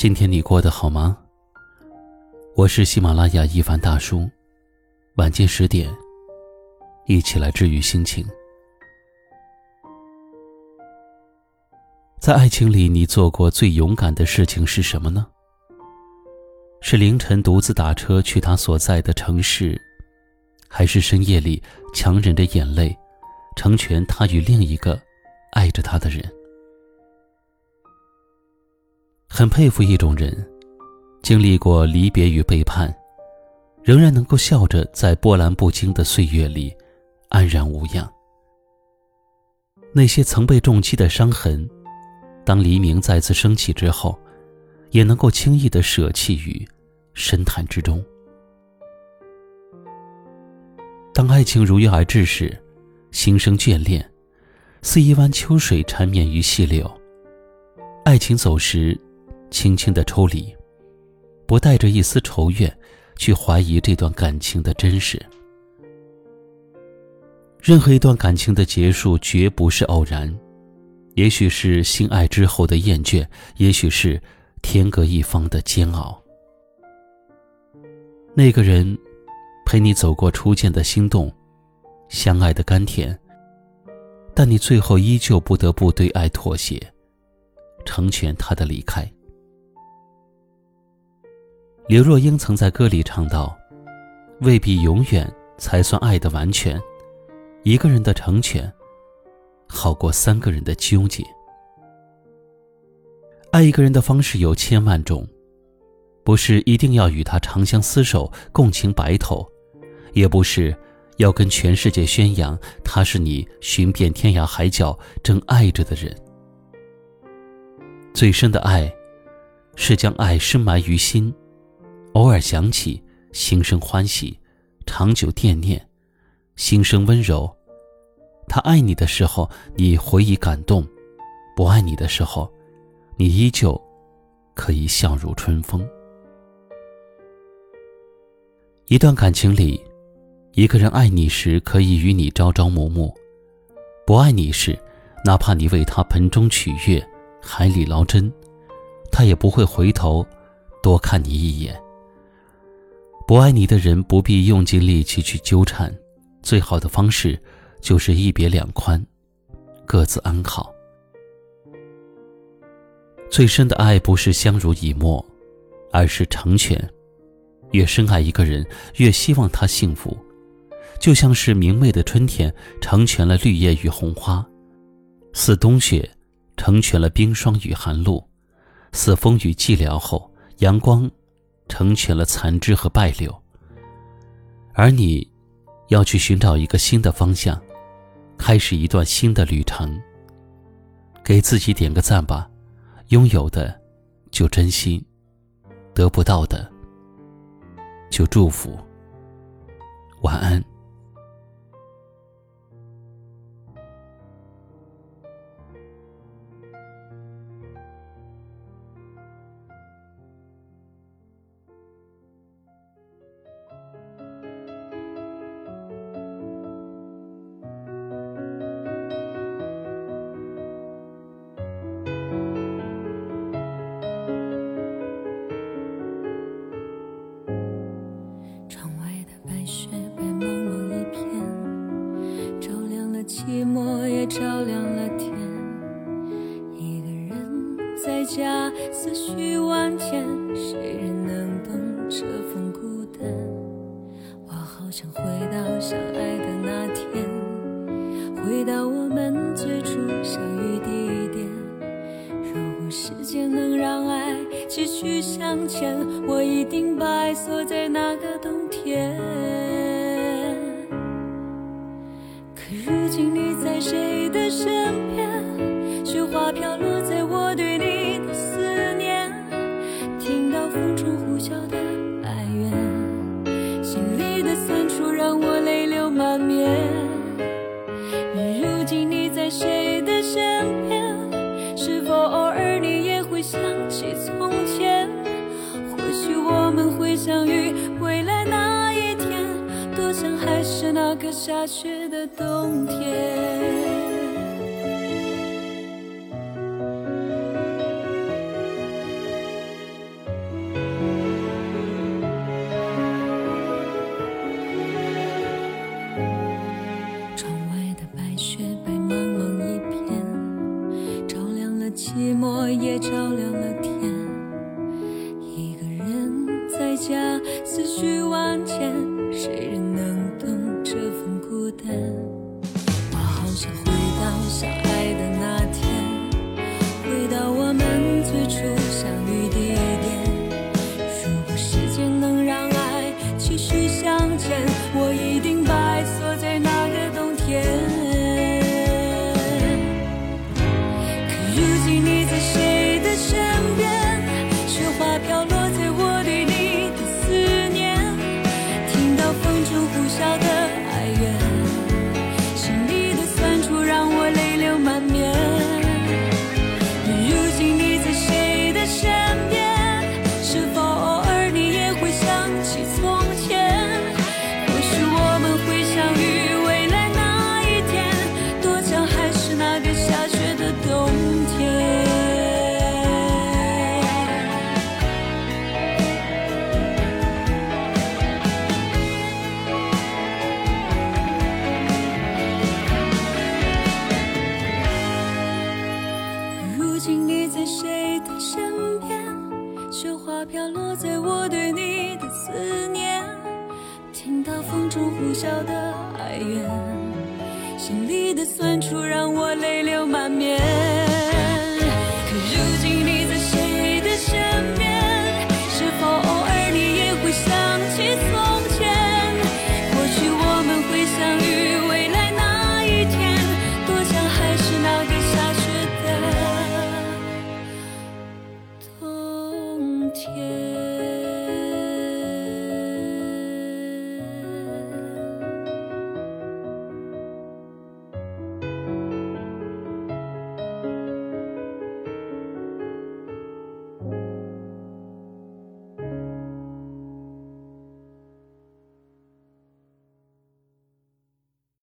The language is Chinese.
今天你过得好吗？我是喜马拉雅一凡大叔，晚间十点，一起来治愈心情。在爱情里，你做过最勇敢的事情是什么呢？是凌晨独自打车去他所在的城市，还是深夜里强忍着眼泪，成全他与另一个爱着他的人？很佩服一种人，经历过离别与背叛，仍然能够笑着在波澜不惊的岁月里安然无恙。那些曾被重击的伤痕，当黎明再次升起之后，也能够轻易的舍弃于深潭之中。当爱情如约而至时，心生眷恋，似一湾秋水缠绵于细柳。爱情走时。轻轻的抽离，不带着一丝仇怨，去怀疑这段感情的真实。任何一段感情的结束，绝不是偶然，也许是心爱之后的厌倦，也许是天各一方的煎熬。那个人，陪你走过初见的心动，相爱的甘甜，但你最后依旧不得不对爱妥协，成全他的离开。刘若英曾在歌里唱道：“未必永远才算爱的完全，一个人的成全，好过三个人的纠结。爱一个人的方式有千万种，不是一定要与他长相厮守、共情白头，也不是要跟全世界宣扬他是你寻遍天涯海角正爱着的人。最深的爱，是将爱深埋于心。”偶尔想起，心生欢喜；长久惦念，心生温柔。他爱你的时候，你回忆感动；不爱你的时候，你依旧可以笑如春风。一段感情里，一个人爱你时可以与你朝朝暮暮；不爱你时，哪怕你为他盆中取月、海里捞针，他也不会回头多看你一眼。不爱你的人不必用尽力气去纠缠，最好的方式就是一别两宽，各自安好。最深的爱不是相濡以沫，而是成全。越深爱一个人，越希望他幸福，就像是明媚的春天成全了绿叶与红花，似冬雪成全了冰霜与寒露，似风雨寂寥后阳光。成全了残枝和败柳，而你，要去寻找一个新的方向，开始一段新的旅程。给自己点个赞吧，拥有的就珍惜，得不到的就祝福。晚安。照亮了天，一个人在家思绪万千，谁人能懂这份孤单？我好想回到相爱的那天，回到我们最初相遇地点。如果时间能让爱继续向前，我一定把爱锁在那个冬天。会相遇未来那一天。多想还是那个下雪的冬天。家思绪万千谁人今你在谁的身边？雪花飘落在我对你的思念。听到风中呼啸的哀怨心里的酸楚让我泪流